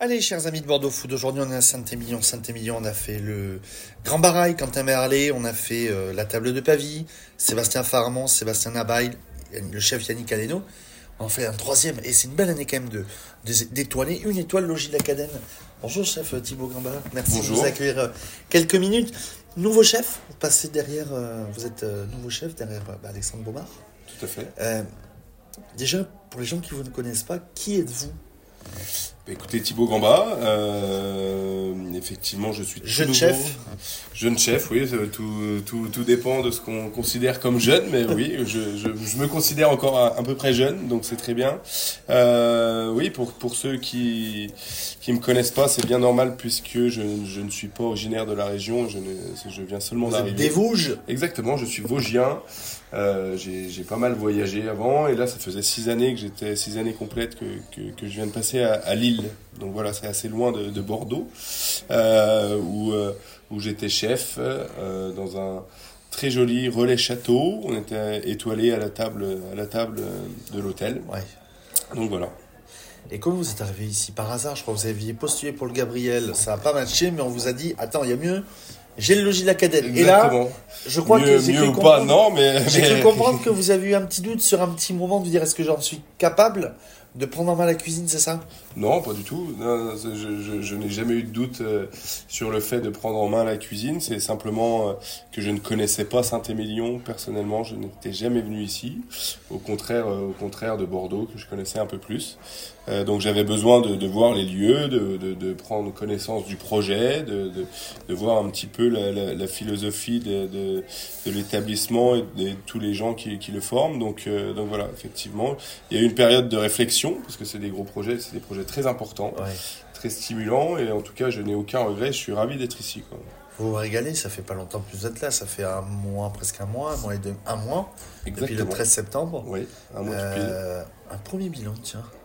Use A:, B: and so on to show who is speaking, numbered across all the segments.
A: Allez, chers amis de Bordeaux Food, aujourd'hui on est à Saint-Émilion. Saint-Émilion, on a fait le Grand Barail, Quentin Merlet, on a fait euh, la table de Pavie, Sébastien Farmont, Sébastien Nabail, le chef Yannick Aleno. On fait un troisième, et c'est une belle année quand même de d'étoiler. Une étoile logis de l'Acadène. Bonjour chef Thibaut Gambard, merci de nous accueillir euh, quelques minutes. Nouveau chef, vous passez derrière, euh, vous êtes nouveau chef derrière bah, Alexandre Beaumard.
B: Tout à fait.
A: déjà, pour les gens qui vous ne connaissent pas, qui êtes-vous?
B: Bah, écoutez Thibaut Gamba, euh, effectivement je suis
A: jeune chef.
B: Jeune chef, oui, tout, tout, tout dépend de ce qu'on considère comme jeune, mais oui, je, je, je, me considère encore à, peu près jeune, donc c'est très bien. Euh, oui, pour, pour ceux qui qui me connaissent pas, c'est bien normal puisque je, je ne suis pas originaire de la région, je, ne, je viens seulement d'arriver.
A: Des Vosges?
B: Exactement, je suis vosgien. Euh, j'ai pas mal voyagé avant et là ça faisait six années que j'étais six années complètes que, que, que, je viens de passer à, à Lille. Donc voilà, c'est assez loin de, de Bordeaux euh, où, euh, où j'étais chef euh, dans un très joli relais château. On était étoilé à la table à la table de l'hôtel.
A: Ouais.
B: Donc voilà.
A: Et comment vous êtes arrivé ici? Par hasard, je crois que vous aviez postulé pour le Gabriel. Ça n'a pas matché, mais on vous a dit attends, il y a mieux. J'ai le logis de l'Académie. Et là, je crois
B: mieux,
A: que j'ai
B: pas, non, mais.
A: J'ai cru comprendre que vous avez eu un petit doute sur un petit moment de vous dire est-ce que j'en suis capable de prendre en main la cuisine, c'est ça?
B: Non, pas du tout. Non, je, je, je n'ai jamais eu de doute euh, sur le fait de prendre en main la cuisine. C'est simplement euh, que je ne connaissais pas Saint-Émilion personnellement. Je n'étais jamais venu ici. Au contraire, euh, au contraire de Bordeaux que je connaissais un peu plus. Euh, donc j'avais besoin de, de, voir les lieux, de, de, de, prendre connaissance du projet, de, de voir un petit peu la, la, la philosophie de, l'établissement et de tous les gens qui, qui le forment. Donc, euh, donc voilà, effectivement, il y a eu une période de réflexion parce que c'est des gros projets, c'est des projets très importants, très stimulants et en tout cas je n'ai aucun regret. Je suis ravi d'être ici. Quoi.
A: Vous vous régalez, ça fait pas longtemps que vous êtes là, ça fait un mois, presque un mois, un mois et deux, un mois,
B: Exactement.
A: depuis le 13 septembre.
B: Oui, un mois
A: euh, Un premier bilan, tiens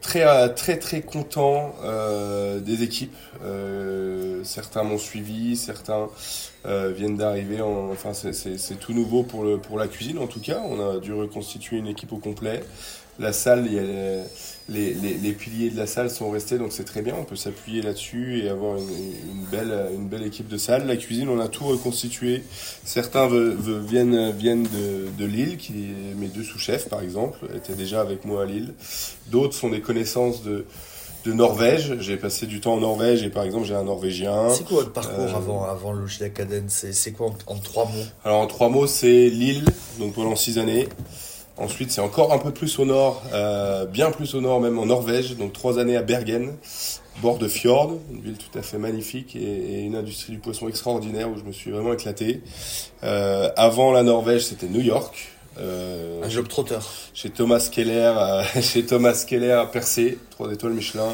B: très euh, très très content euh, des équipes. Euh, certains m'ont suivi, certains euh, viennent d'arriver. Enfin, c'est tout nouveau pour le pour la cuisine en tout cas. On a dû reconstituer une équipe au complet. La salle, il y a les, les, les, piliers de la salle sont restés, donc c'est très bien. On peut s'appuyer là-dessus et avoir une, une, belle une belle équipe de salle. La cuisine, on a tout reconstitué. Certains viennent viennent de, de Lille, qui mes deux sous-chefs par exemple étaient déjà avec moi à Lille. D'autres sont connaissances de de Norvège. J'ai passé du temps en Norvège et par exemple j'ai un Norvégien.
A: C'est quoi votre parcours euh, avant, avant le Logis C'est quoi en, en, trois mots?
B: Alors en trois mots, c'est Lille, donc pendant six années. Ensuite, c'est encore un peu plus au nord, euh, bien plus au nord, même en Norvège, donc trois années à Bergen, bord de fjord, une ville tout à fait magnifique et, et une industrie du poisson extraordinaire où je me suis vraiment éclaté. Euh, avant la Norvège, c'était New York.
A: Un job trotteur.
B: Chez Thomas Keller, euh, chez Thomas Keller à Percé, trois étoiles Michelin.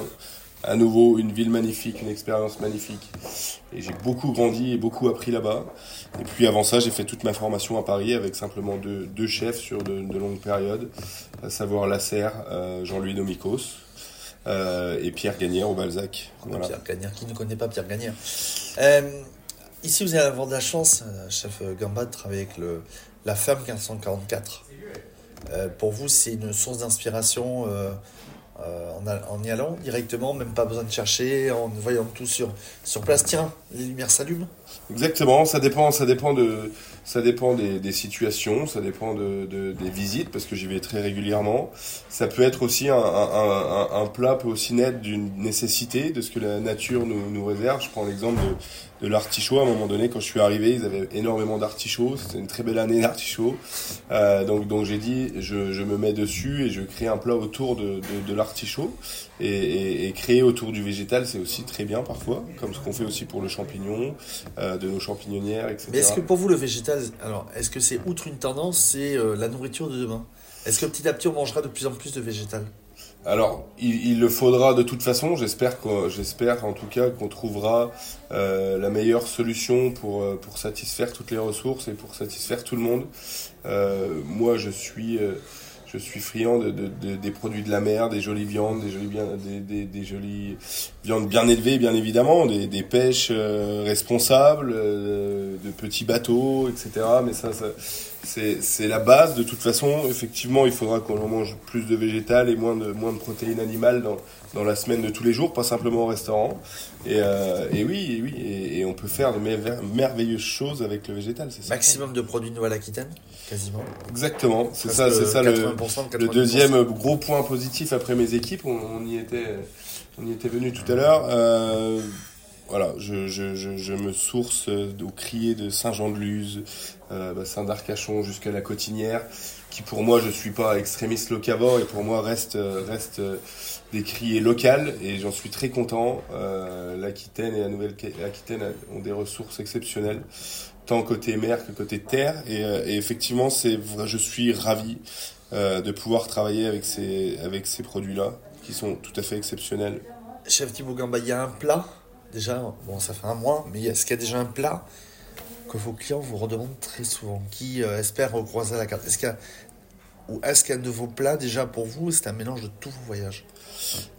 B: À nouveau, une ville magnifique, une expérience magnifique. Et j'ai beaucoup grandi et beaucoup appris là-bas. Et puis avant ça, j'ai fait toute ma formation à Paris avec simplement deux, deux chefs sur de, de, longues périodes, à savoir Lasserre, euh, Jean-Louis Domicos euh, et Pierre Gagnère au Balzac.
A: Voilà. Pierre Gagnère, qui ne connaît pas Pierre Gagnère euh, Ici, vous avez avoir de la chance, chef Gamba, de travailler avec le, la femme 1544. Euh, pour vous, c'est une source d'inspiration euh, euh, en, y allant directement, même pas besoin de chercher, en voyant tout sur, sur place. Tiens, les lumières s'allument.
B: Exactement, ça dépend, ça dépend de, ça dépend des, des situations, ça dépend de, de, des visites parce que j'y vais très régulièrement. Ça peut être aussi un, un, un, un plat peut aussi naître d'une nécessité de ce que la nature nous, nous réserve. Je prends l'exemple de, de l'artichaut. À un moment donné, quand je suis arrivé, ils avaient énormément d'artichauts. C'était une très belle année d'artichauts. Euh, donc donc j'ai dit, je, je me mets dessus et je crée un plat autour de, de, de l'artichaut et, et, et, créer autour du végétal, c'est aussi très bien parfois, comme ce qu'on fait aussi pour le champignon, euh, de nos champignonnières, etc.
A: Mais est-ce que pour vous le végétal, alors est-ce que c'est outre une tendance, c'est euh, la nourriture de demain? Est-ce que petit à petit on mangera de plus en plus de végétal?
B: Alors, il, le faudra de toute façon. J'espère en tout cas qu'on trouvera euh, la meilleure solution pour euh, pour satisfaire toutes les ressources et pour satisfaire tout le monde. Moi, je suis je suis friand de, de, de, des produits de la mer, des jolies viandes, des jolies, viandes bien élevées, bien évidemment, des, pêches euh, responsables, euh, de petits bateaux, etc. Mais ça, c'est la base. De toute façon, effectivement, il faudra qu'on mange plus de végétal et moins de, moins de protéines animales dans, dans la semaine de tous les jours, pas simplement au restaurant. Et, euh, oui, et oui, et, on peut faire de merve- merveilleuses choses avec le végétal. C'est ça.
A: Maximum de produits de Nouvelle-Aquitaine, quasiment.
B: Exactement, c'est ça, c'est ça le,
A: 80%,
B: le
A: 90%.
B: deuxième gros point positif après mes équipes. On, on y était, on y était venu tout à l'heure. Euh, voilà, je, je, je, je me source au crier de Saint-Jean-de-Luz, euh, bassin d'Arcachon jusqu'à la Cotinière, qui pour moi, je suis pas extrémiste locavore et pour moi reste, reste des criers locales et j'en suis très content. Euh, L'Aquitaine et la Nouvelle-Aquitaine ont des ressources exceptionnelles, tant côté mer que côté terre et, euh, et effectivement, c'est je suis ravi euh, de pouvoir travailler avec ces, avec ces produits-là qui sont tout à fait exceptionnels.
A: Chef Thibaut Gamba, il y a un plat, déjà, bon, ça fait un mois, mais est-ce qu'il y a déjà un plat que vos clients vous redemandent très souvent, qui euh, espèrent recroiser la carte? Est-ce a, ou est-ce qu'un de vos plats, déjà pour vous, c'est un mélange de tous vos voyages?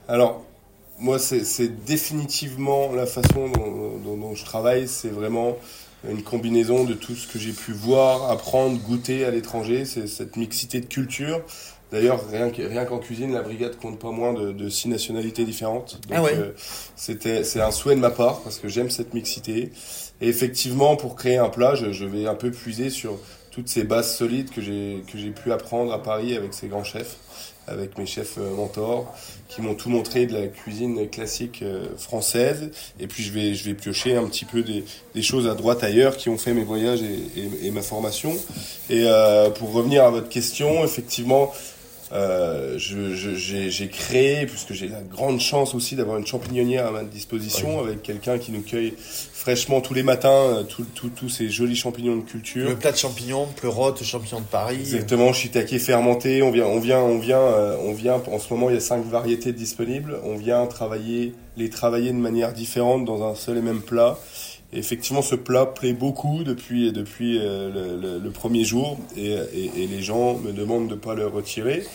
B: Alors, moi, c'est définitivement la façon dont, dont- dont je travaille. C'est vraiment une combinaison de tout ce que j'ai pu voir, apprendre, goûter à l'étranger. C'est cette mixité de culture. D'ailleurs, rien rien qu'en cuisine, la brigade compte pas moins de, de six nationalités différentes. Donc,
A: Ah ouais.
B: euh, c'était, c'est un souhait de ma part parce que j'aime cette mixité. Et effectivement, pour créer un plat, je, je vais un peu puiser sur toutes ces bases solides que j'ai que j'ai pu apprendre à Paris avec ces grands chefs, avec mes chefs euh, mentors, qui m'ont tout montré de la cuisine classique euh, française. Et puis je vais je vais piocher un petit peu des, des choses à droite ailleurs qui ont fait mes voyages et, et, et ma formation. Et euh, pour revenir à votre question, effectivement. Euh, j'ai créé, puisque j'ai la grande chance aussi d'avoir une champignonnière à ma disposition, avec quelqu'un qui nous cueille fraîchement tous les matins euh, tous ces jolis champignons de culture.
A: Le plat de champignons, pleurote, champignon de Paris.
B: Exactement, shiitake fermenté. On vient, on vient, on vient, euh, on vient. En ce moment, il y a cinq variétés disponibles. On vient travailler, les travailler de manière différente dans un seul et même plat. Effectivement, ce plat plaît beaucoup depuis depuis euh, le, premier jour, et, et- les gens me demandent de pas le retirer.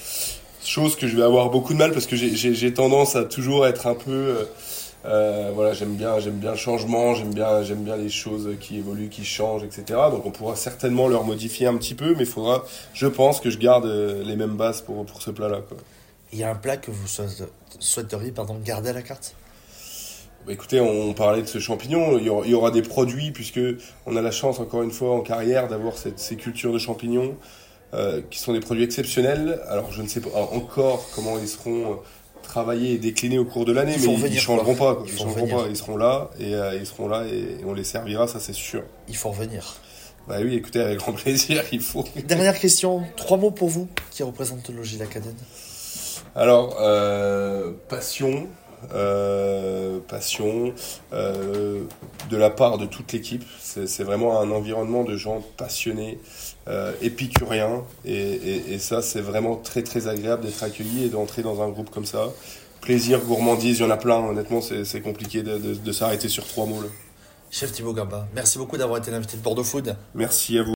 B: Chose que je vais avoir beaucoup de mal parce que j'ai- tendance à toujours être un peu euh, euh, voilà, j'aime bien, j'aime bien le changement, j'aime bien, j'aime bien les choses qui évoluent, qui changent, etc. Donc on pourra certainement leur modifier un petit peu, mais il faudra, je pense, que je garde les mêmes bases pour, pour ce plat-là.
A: Il y a un plat que vous souhait- souhaiteriez pardon, garder à la carte?
B: Écoutez, on parlait de ce champignon, il y, aura, il y aura des produits, puisque on a la chance, encore une fois, en carrière, d'avoir ces cultures de champignons, euh, qui sont des produits exceptionnels. Alors je ne sais pas encore comment ils seront euh, travaillés et déclinés au cours de l'année, mais ils, ils changeront pas.
A: Ils
B: changeront pas. Ils seront là, et euh, ils seront là, et, on les servira, ça c'est sûr.
A: Il faut revenir.
B: Bah oui, écoutez, avec grand plaisir, il faut.
A: Dernière question, trois mots pour vous qui représentent le logis Lacadène.
B: Alors, euh, passion, passion euh, de la part de toute l'équipe. C'est vraiment un environnement de gens passionnés, euh, épicuriens, et, et- et ça, c'est vraiment très très agréable d'être accueilli et d'entrer dans un groupe comme ça. Plaisir, gourmandise, il y en a plein. Honnêtement, c'est c'est compliqué de, de- de s'arrêter sur trois mots. là.
A: Chef Thibaut Gamba, merci beaucoup d'avoir été l'invité de Bordeaux Food.
B: Merci à vous.